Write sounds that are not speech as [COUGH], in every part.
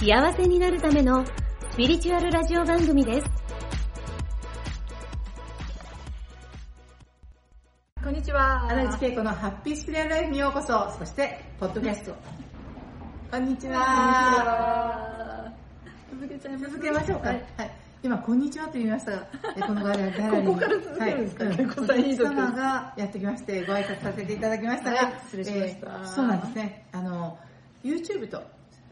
幸せになるためのスピリチュアルラジオ番組です。こんにちは。荒内恵子のハッピースピリアルライフにようこそ。そして、ポッドキャスト。こんにちは。続けちゃいます。続けましょうか。ははいい。今、こんにちはと言いましたが、えこのガラリーここから続けるんですか？はい恵子さんいいお時客様がやってきまして、ご挨拶させていただきましたが、はい失礼しましたえーそうなんですね。あの、YouTube と、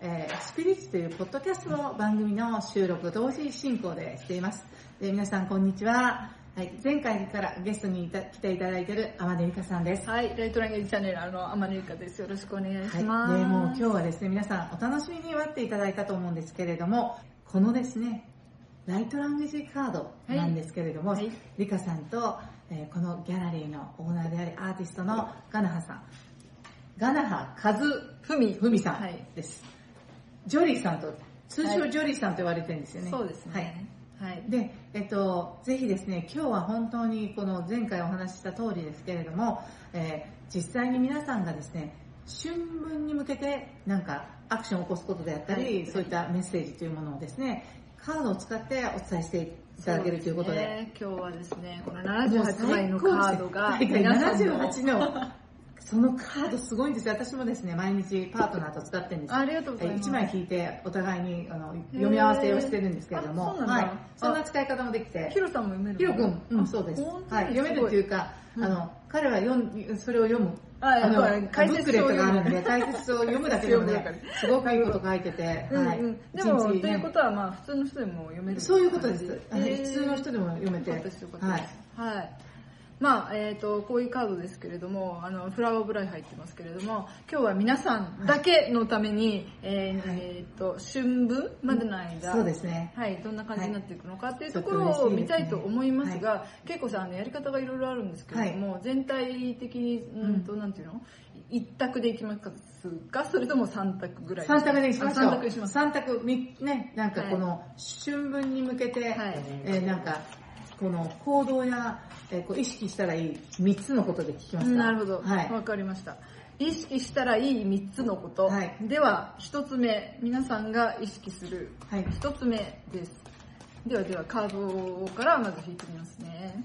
えースピリッツというポッドキャストの番組の収録同時進行でしています。で皆さん、こんにちは。はい、前回からゲストにいた来ていただいている天音ゆかさんです。はい。ライトランゲージチャンネルの天音ゆかです。よろしくお願いします。はい、でもう今日はですね皆さんお楽しみに待っていただいたと思うんですけれどもこのですねライトランゲージカードなんですけれども、はいはいリカさんと、えーこのギャラリーのオーナーでありアーティストのガナハさんガナハカズ。フミさんはい。ジョリーさんと通はい称ジョリーさんと言われてるんですよね、そうですはい。ね。はい。で、えっと、ぜひですね、今日は本当にこの前回お話しした通りですけれども、えー実際に皆さんがですね、春分に向けてなんかアクションを起こすことであったり、はい。そういったメッセージというものをですね、カードを使ってお伝えしていただけるということで。そうすね。今日はですね、この78枚のカードが、皆さんの78の、そのカードすごいんですよ。私もですね、毎日パートナーと使ってるんですよありがとうございます。1枚引いてお互いにあの読み合わせをしてるんですけれども、あそはい、そんな使い方もできてヒ、ロさんも読めるヒロ君、うん、そうです。はい、に読めるっていうか、うんあの、彼は読んそれを読む。あやっぱりの、解ブックレットがあるんで、解説書を読むだけでもね、[LAUGHS] すごくいいこと書いてて、はい。でも、ということは、まあ、普通の人でも読めるそういうことです。普通の人でも読めて。はい。はい。まあ、えっ、と、こういうカードですけれども、あの、フラワーオブライフ入ってますけれども、今日は皆さんだけのために、えーはい。えーと、春分までの間、そうですね。はい、どんな感じになっていくのかっていうはい。ところを見たいと思いますが、恵子さん、あのやり方がいろいろあるんですけれども、全体的に、うんと、なんていうの？一択でいきますかそれとも三択ぐらい。三択でにしましょう。あ三択にします。三択、みね、なんかこの春分に向けて、はい。えーなんか、この行動や、えーこう意識したらいい三つのことで聞きますかなるほど。わ、はい。かりました。意識したらいい3つのこと。はいでは、1つ目、皆さんが意識するはい。1つ目です。ではでは、カードからまず引いてみますね。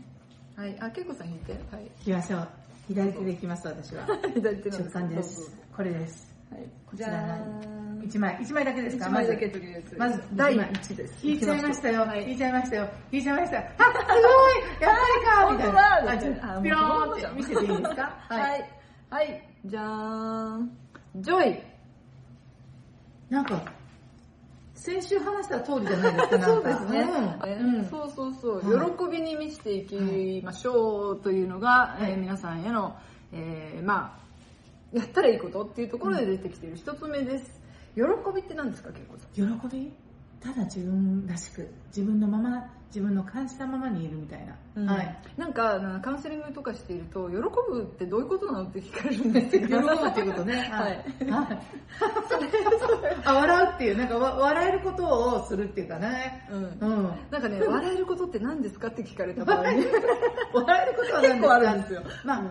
はい。あ、けいこさん引いて。はい。行きましょう。左手で行きます、私は。[LAUGHS] 左手の直感です。これです。はい。こちら一枚、一枚だけですか？1枚だけとりあえず。まず第一枚1です。引いちゃいましたよ。はい。引いちゃいましたよ。引いちゃいました。[LAUGHS] あ、すごいやっぱりかみたいな。ピローンって見せていいですか？[LAUGHS] はい。はい。じゃーん。 Joy。なんか、先週話した通りじゃないですか。そうですね、うん。うんそうそうそう、はい喜びに満ちていきましょうというのが、はいえー皆さんへの、えーまあやったらいいことっていうところで出てきている一つ目です喜びって何ですか結構さん喜び？ただ自分らしく、自分のまま、自分の感じたままにいるみたいな。はい。なんかなカウンセリングとかしていると喜ぶってどういうことなのって聞かれるんです [LAUGHS] 喜よぶっていうことね。は [LAUGHS] いはい。[LAUGHS] あ、笑うっていう、なんかわ笑えることをするっていうかね。うんうん。なんかね笑えることって何ですかって聞かれた場合笑えることは結構あるんですよまあ、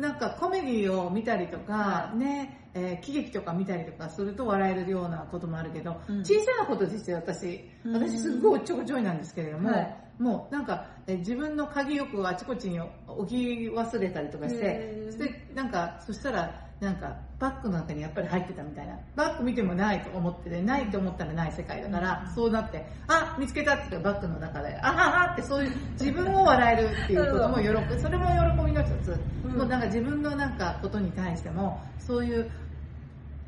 なんかコメディを見たりとか、ね、えー喜劇とか見たりとかすると笑えるようなこともあるけど、うん。小さなことですよ、私。うん。私すごいおっちょこちょいなんですけれども、はい。もうなんか、えー自分の鍵よくあちこちに置き忘れたりとかしてへ、ー。そしてなんか、そしたら、なんか、バッグの中にやっぱり入ってたみたいな。バッグ見てもないと思ってて、ないと思ったらない世界だから、うんそうなって、あ、見つけたってバッグの中で、あははってそういう自分を笑えるっていうことも喜び、それも喜びの一つ。うんもうなんか自分のなんかことに対しても、そういう、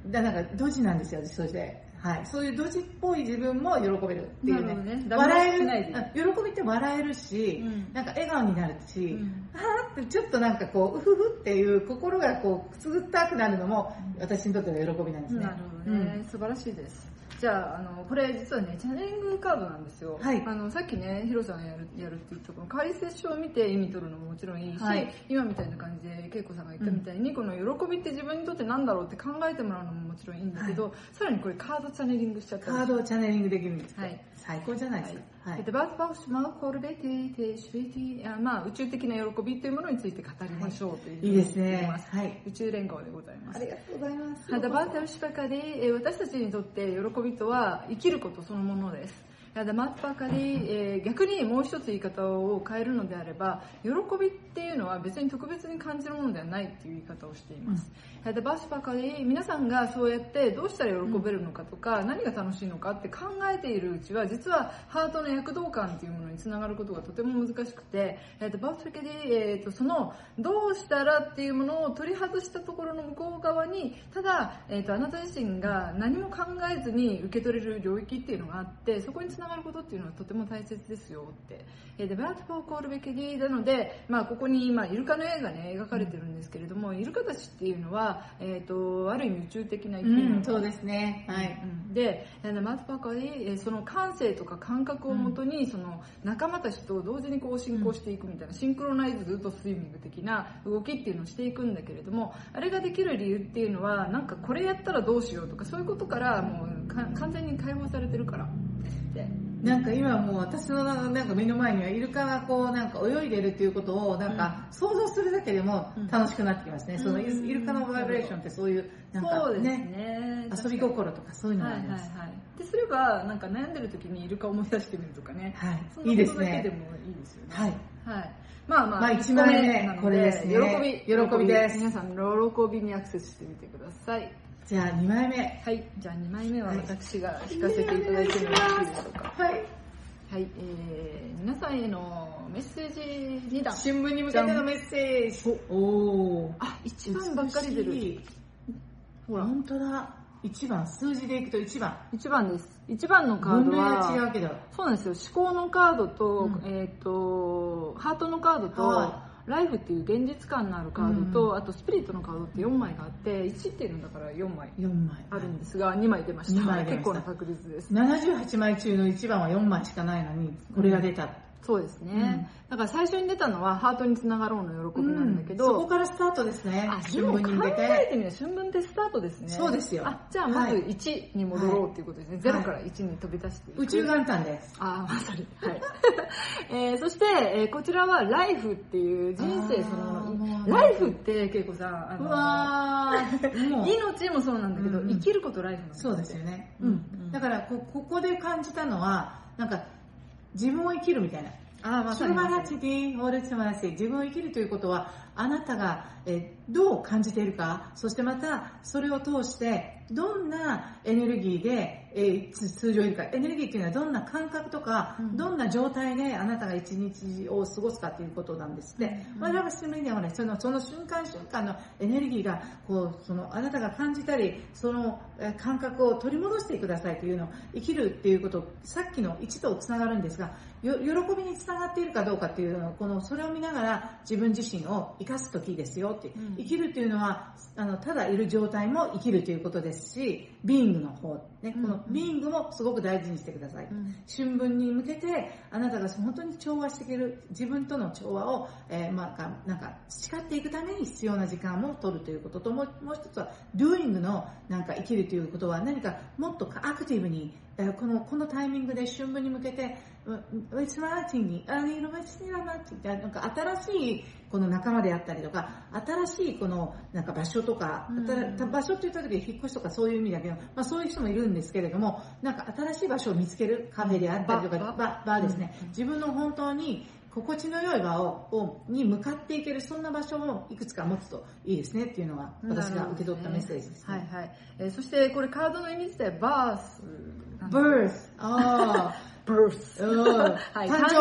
だなんかドジなんですよ、そして。はい、そういうドジっぽい自分も喜べるっていうね。ね。笑える、喜びって笑えるし、うん、なんか笑顔になるし、うん、あーってちょっとなんかこう、うふふっていう心がこう、くすぐったくなるのも、私にとっての喜びなんですね。なるほどね、うん、素晴らしいです。じゃあ、あの、これ実はね、チャネリングカードなんですよ。はい。あの、さっきね、ヒロさんがやる、やるって言ったこの解説書を見て意味取るのももちろんいいし、はい、今みたいな感じで、恵子さんが言ったみたいに、うん、この喜びって自分にとって何だろうって考えてもらうのももちろんいいんだけど、はい、さらにこれカードチャネリングしちゃったカードをチャネリングできるんですはい。最高じゃないですか。はい。で、バースパウシマウコルベティテシュリティ、まあ、宇宙的な喜びというものについて語りましょうという、はい、いいですね。はい。宇宙連合でございます。ありがとうございます。ハダバータウシパカで、私たちにとって喜びとは生きることそのものです。やだまっぱかり、えー、逆にもう一つ言い方を変えるのであれば喜びっていうのは別に特別に感じるものではないっていう言い方をしています、やだバスばかり皆さんがそうやってどうしたら喜べるのかとか、うん、何が楽しいのかって考えているうちは実はハートの躍動感っていうものにつながることがとても難しくて、えー、とバスばかり、えー、とそのどうしたらっていうものを取り外したところの向こう側にただ、えー、とあなた自身が何も考えずに受け取れる領域っていうのがあってそこにつながることっていうのはとても大切ですよって。えで、バートフォーコールベケディなので、まあ、ここに今、イルカの絵がね、描かれてるんですけれども、イルカたちっていうのは、えっ、ー、と、ある意味宇宙的な生き物、うん、そうですね。はい。で、バートフォーコールその感性とか感覚をもとに、その仲間たちと同時にこう進行していくみたいな、シンクロナイズとスイミング的な動きっていうのをしていくんだけれども、あれができる理由っていうのは、なんかこれやったらどうしようとか、そういうことからもう完全に解放されてるから。なんか今もう私のなんか目の前にはイルカがこうなんか泳いでるっていうことをなんか想像するだけでも楽しくなってきますね。うん、そのイルカのバイブレーションってそういうなんかね、ね遊び心とかそういうのがあります。はいはいはい。ですればなんか悩んでる時にイルカを思い出してみるとかね。はい。そんなことだけでもいいですよね。はい。はい。まあまあ、まあ1枚目、これですね。喜び。喜びです。皆さん、喜びにアクセスしてみてください。じゃあ2枚目。はい。じゃあ2枚目は私が引かせていただいてもよろしいでしょうか。はい。はい、えー、皆さんへのメッセージ2段。新聞に向けてのメッセージ。おおあ、1番ばっかり出る。ほら。本当だ。1番、数字でいくと1番。1番です。1番のカードは、違うけど。そうなんですよ。思考のカードと、うん、えっ、ー、と、ハートのカードと、はいライフっていう現実感のあるカードと、うん、あとスピリットのカードって4枚があって1っていうのだから4枚あるんですが2枚出ました。結構な確率です。78枚中の1番は4枚しかないのにこれが出た、そうですね、だから最初に出たのはハートにつながろうの喜びなんだけど、うん、そこからスタートですね。あ、春分に向けて。考えてみる春分ってスタートですね。そうですよ。あ、じゃあまず1に戻ろうっていうことですね。はい、0から1に飛び出していく。宇宙元旦です。あ、まさに。はい。[LAUGHS] えー、そして、えー、こちらはライフっていう人生その、ライフって恵子さん、あの、うわ命 [LAUGHS] もそうなんだけど、うん、生きることライフなんですそうですよね。うん。だからこ、ここで感じたのは、なんか、自分を生きるみたいな。ああ、素晴らしい。オール素晴らしい。自分を生きるということは、あなたがえどう感じているか、そしてまたそれを通してどんなエネルギーで、えー、通常いるか、エネルギーっていうのはどんな感覚とか、うん、どんな状態であなたが一日を過ごすかということなんですって。うん、まあ、ラブスメディアはね、そのその瞬間瞬間のエネルギーが、こう、そのあなたが感じたり、その感覚を取り戻してくださいというのを生きるっていうこと、さっきの1とつながるんですが、よ喜びにつながっているかどうかっていうのを、この、それを見ながら自分自身を生かす時ですよって、うん、生きるっていうのはあのただいる状態も生きるということですしビーイングの方、ね、このビーイングもすごく大事にしてください、うん、春分に向けてあなたが本当に調和していける自分との調和を、えー、まあ、なんか誓っていくために必要な時間を取るということともうもう一つは doing のなんか生きるということは何かもっとアクティブにこのこのタイミングで春分に向けて、ウェスマーティンに、あの、ウェスマーティンって、なんか新しいこの仲間であったりとか、新しいこのなんか場所とか、うん、場所って言った時引っ越しとかそういう意味だけど、まあそういう人もいるんですけれども、なんか新しい場所を見つけるカフェであったりとか、ババーですね、うん、自分の本当に心地の良い場をに向かっていけるそんな場所をいくつか持つといいですねっていうのが私が受け取ったメッセージです、ね、はいはい、えー、そしてこれカードの意味自体バース birth ああ birth はい、誕生。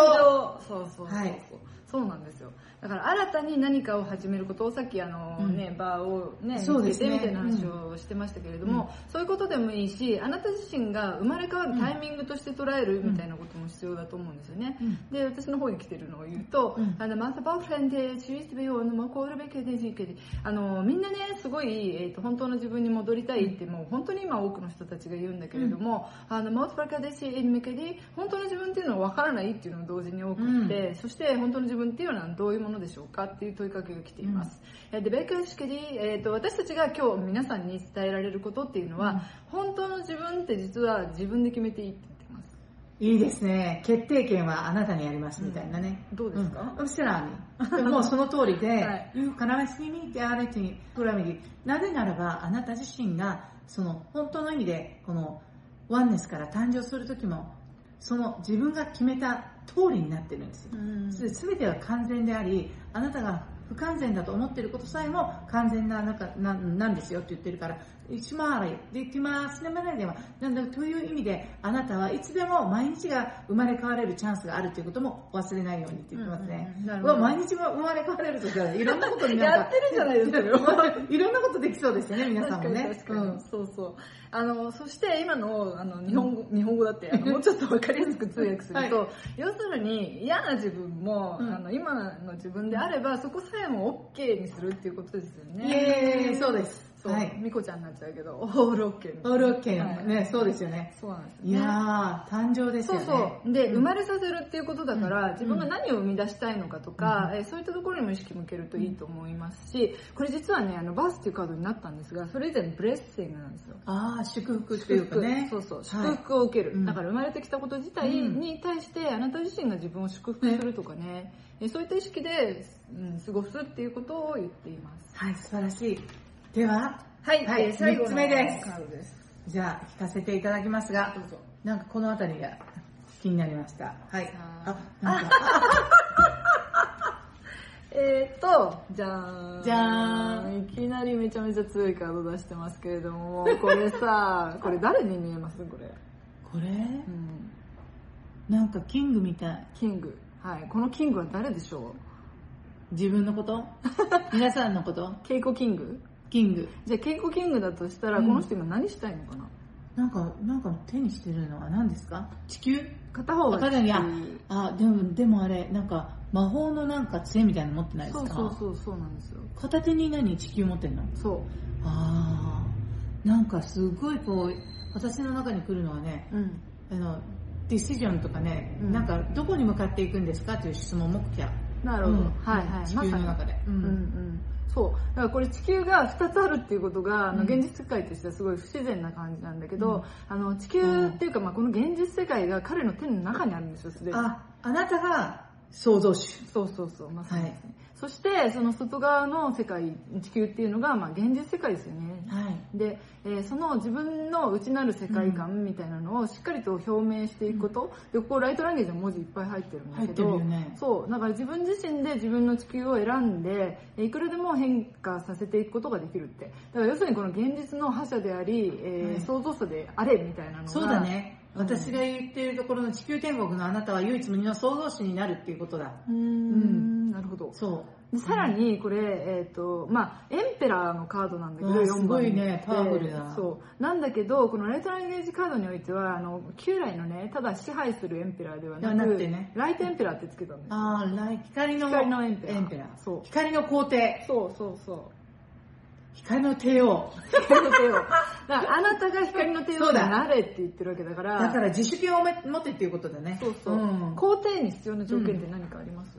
そうそうそうそう、はい、そうなんですよだから新たに何かを始めることをさっきあの、ねうん。バーをねそうですね。見つけてみたいな話をしてましたけれども、そういうことでもいいしあなた自身が生まれ変わるタイミングとして捉えるみたいなことも必要だと思うんですよね、うん。で私の方に来てるのを言うと、うん。あのマサバフレンでチュースベヨのマコールベケデジケデあのみんなねすごい、えー、と本当の自分に戻りたいってもう本当に今多くの人たちが言うんだけれども、あのマウスバカデシエルメケデ本当の自分っていうのは分からないっていうのも同時に多くって、そして本当の自分っていうのはどういうものでしょうかっていう問いかけが来ています、えーでベーカー式で、えー、と私たちが今日皆さんに伝えられることっていうのは、本当の自分って実は自分で決めていいって言ってますいいですね。決定権はあなたにありますみたいなね。どうですか、うん、セラーに。もうその通りで、[LAUGHS] はいいう必ずにであれにプラミディ。なぜならば、あなた自身が、その、本当の意味で、この、ワンネスから誕生するときも、その自分が決めた通りになってるんですよ。うんすべては完全であり、あなたが不完全だと思っていることさえも完全な中ななんですよって言ってるから、一回り。できますでは、なんだという意味で、あなたはいつでも毎日が生まれ変われるチャンスがあるということも忘れないようにって言ってますね。うんうんなるほど。うわ毎日も生まれ変われるとしたら、いろんなことにやってるじゃないですかいろんなことできそうですよね、皆さんもね。うん。そうそう。あのそして今のあの日本語、日本語だってもうちょっと分かりやすく通訳すると、は要するに嫌な自分も、うん。あの今の自分であればそこさえも OK にするっていうことですよね。そうです。そう、はい。みこちゃんになっちゃうけどオール OK オールオッケーはい。ね、そうですよね。そうなんですよね。いやー、誕生ですそうよね。そうで、うん。生まれさせるっていうことだから、うん。自分が何を生み出したいのかとか、えーそういったところにも意識向けるといいと思いますしこれ実はねあのバースっていうカードになったんですがそれ以前ブレッシングなんですよ。ああ、祝福っていうかね。そうそう。はい。祝福を受ける、うん。だから生まれてきたこと自体に対してあなた自身が自分を祝福するとかね。えそういった意識で、うん、過ごすっていうことを言っています。はい、素晴らしい。では、はい、はいえー最後の目ですカードですじゃあ、聞かせていただきますがどうぞ、なんかこの辺りが気になりました。はい。ああ、なんか、[LAUGHS] えーと、じゃーん。じゃーんいきなりめちゃめちゃ強いカード出してますけれども、これさ、[LAUGHS] これ誰に見えます？これ。これ？うん。なんかキングみたい。キング。はい。このキングは誰でしょ自分のこと？[LAUGHS] 皆さんのこと？うケイコキングキング。じゃあケイコキングだとしたら、うんこの人今何したいのかな？なんか、なんか手にしてるのは何ですか？地球？片方が片手に、あでも、でもあれ、なんか魔法のなんか杖みたいなの持ってないですそうかそうそう、そうなんですよ。片手に何地球持ってんの？そああ、なんかすごいこう、私の中に来るのはね、う。うん。あの、ディシジョンとかね、うんなんかどこに向かっていくんですか？という質問も来た。なるほど。うんはいはい。地球の中で。うんうんそう。だからこれ地球が2つあるっていうことが、あのうん現実世界としてはすごい不自然な感じなんだけど、うんあの地球っていうか、まあ、この現実世界が彼の手の中にあるんですよ、すでに。あ、あなたが創造主。そうそうそう、まさにですね。そして、その外側の世界、地球っていうのが、まあ、現実世界ですよね。はい。で、えーその自分の内なる世界観みたいなのをしっかりと表明していくこと、でここライトランゲージの文字いっぱい入ってるんだけ入ってるど、よねそうだから自分自身で自分の地球を選んでえーいくらでも変化させていくことができるってだから要するにこの現実の覇者であり、えーはい創造者であれみたいなのがそうだね。うん私が言っているところの地球天国のあなたは唯一無二の創造主になるっていうことだ。うーんなるほどそう。でさらにこれ、えっ、と、まあ、エンペラーのカードなんだけど、4うんす番ごいねでパワフルなそう。なんだけど、このライトランゲージカードにおいては、あの、旧来のね、ただ支配するエンペラーではなく、くてねライトエンペラーってつけたんですよ。ああ、来光の光のエンペラーエンペラーそう光の皇帝。そうそうそう。光の帝王。光の帝王。あなたが光の帝王になれって言ってるわけだから、だから自主権を持ってっていうことだね。そうそう。ん皇帝に必要な条件って何かあります、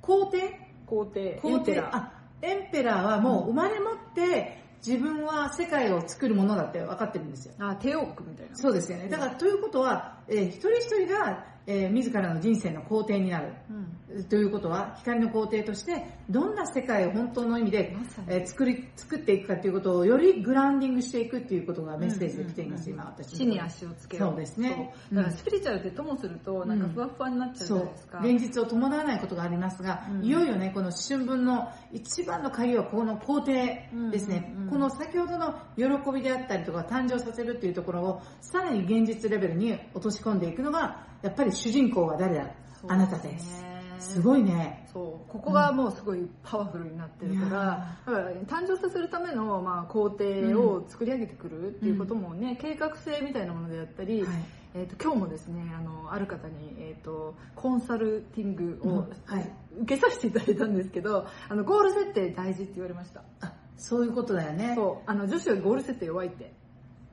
皇帝？皇帝。皇帝？エンペラー。あ、エンペラーはもう生まれ持って自分は世界を作るものだって分かってるんですよ。あ、帝王国みたいな。そうですよね。だからということは、えー一人一人が、えー自らの人生の皇帝になる。うん。ということは、光の皇帝として、どんな世界を本当の意味でえー作り、作っていくかということをよりグラウンディングしていくっていうことがメッセージで来ています、うん。うん今私の地に足をつけようそうですね。だからスピリチュアルってともするとなんかふわふわになっちゃうじゃないですか、現実を伴わないことがあります。が、うん。いよいよねこの春分の一番の鍵はこの皇帝ですね、うんうんうん。この先ほどの喜びであったりとか誕生させるっていうところをさらに現実レベルに落とし込んでいくのがやっぱり主人公は誰だ、あなたです。すごいね。そう。ここがもうすごいパワフルになってるから,、だから誕生させるための、まあ、工程を作り上げてくるっていうこともね、計画性みたいなものであったり、はい。えー、と今日もですねあのある方に、えー、とコンサルティングを、うん。はい。受けさせていただいたんですけどあのゴール設定大事って言われました。あ、そういうことだよね。そう。あの女子はゴール設定弱いって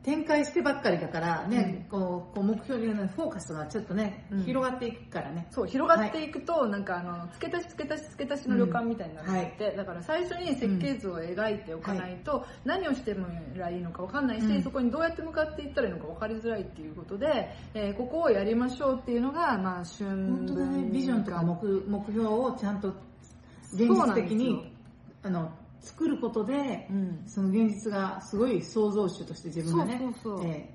展開してばっかりだからね、こうこう目標にねフォーカスがちょっとね、うん。広がっていくからね。そう広がってい。くと、なんかあの付け足し付け足し付け足しの旅館みたいになってて、だから最初に設計図を描いておかないと、何をしてもらいいのか分かんないし、うん。そこにどうやって向かっていったらいいのか分かりづらいっていうことで、えーここをやりましょうっていうのが、まあ、春本当だね、ビジョンとか目目標をちゃんと現実的にあの作ることで、うん。その現実がすごい創造主として自分がね、そうそうそう。え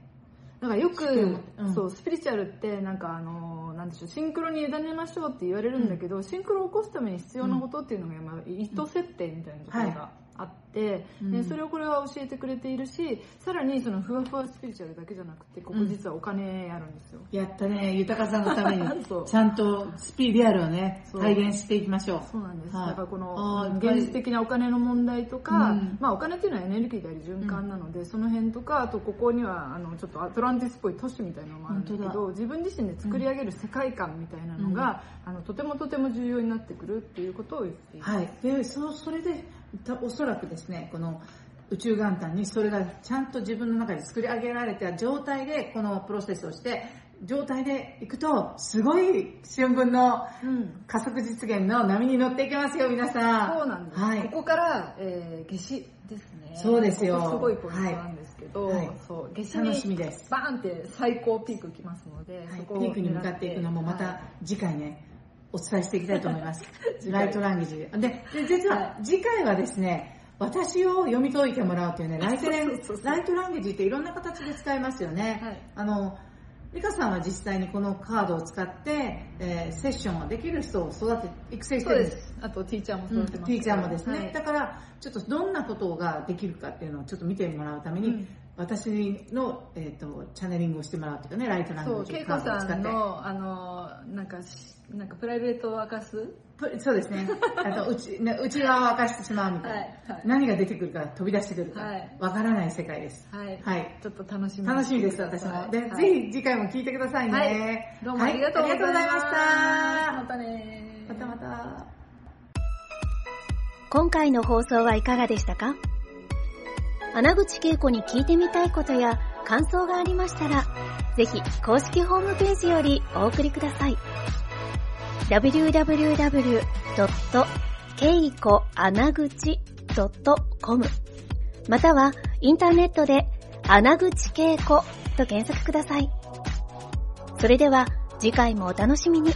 だからよく、うん。そうスピリチュアルってなんかあのなんでしょうシンクロに委ねましょうって言われるんだけど、シンクロを起こすために必要なことっていうのが、まあ、意図設定みたいなところがあって、うん。でそれをこれは教えてくれているしさらにそのふわふわスピリチュアルだけじゃなくてここ実はお金あるんですよ、えやったね、豊さんのために。[LAUGHS] ちゃんとスピリアルをね、体現していきましょう。そうなんです、はい。だからこの現実的なお金の問題とか、うん。まあ、お金っていうのはエネルギーであり循環なので、その辺とかあとここにはあのちょっとアトランティスっぽい都市みたいなのもあるんだけ本ど自分自身で作り上げる世界観みたいなのが、あのとてもとても重要になってくるっていうことを言っています、はい、でそそれでたおそらくですねこの宇宙元旦にそれがちゃんと自分の中で作り上げられた状態でこのプロセスをして状態でいくとすごい春分のうん。加速実現の波に乗っていけますよ皆さん。そうなんです、はい。ここから、えー、夏至ですね。そうですよ。すごいポイントなんですけど、はい。はいそう夏至楽しみにです。バーンって最高ピーク来ますので、はい。ピークに向かっていくのもまはた次回ねお伝えしていきたいと思います。[LAUGHS] ライトランゲージ。でで実は次回はですね私を読み解いてもらうというねライトランゲージっていろんな形で使えますよね、はい。あのリカさんは実際にこのカードを使って、えーセッションができる人を育て育成してるんです。す。あとティーチャーもうん育てます、ティーチャーもですね、はい。だからちょっとどんなことができるかっていうのをちょっと見てもらうために、うん私の、えー、とチャネリングをしてもらうというかねライトランゲそう、ージ恵子カードを使ってさんの、あの、なんかし、なんかプライベートを明かす？とそうですね。あと、内、ね内側を明かしてしまうみたいな。はいはい何が出てくるか飛び出してくるか、はいわからない世界です。はい。はいちょっと楽しみに楽しみです、私も。で、はいぜひ次回も聞いてくださいね。はい。どうもありがとうございました。はいありがとうございました。またねまたまた。今回の放送はいかがでしたか？穴口恵子に聞いてみたいことや感想がありましたら、ぜひ公式ホームページよりお送りください。www.keikoanaguchi.com またはインターネットで穴口恵子と検索ください。それでは次回もお楽しみに。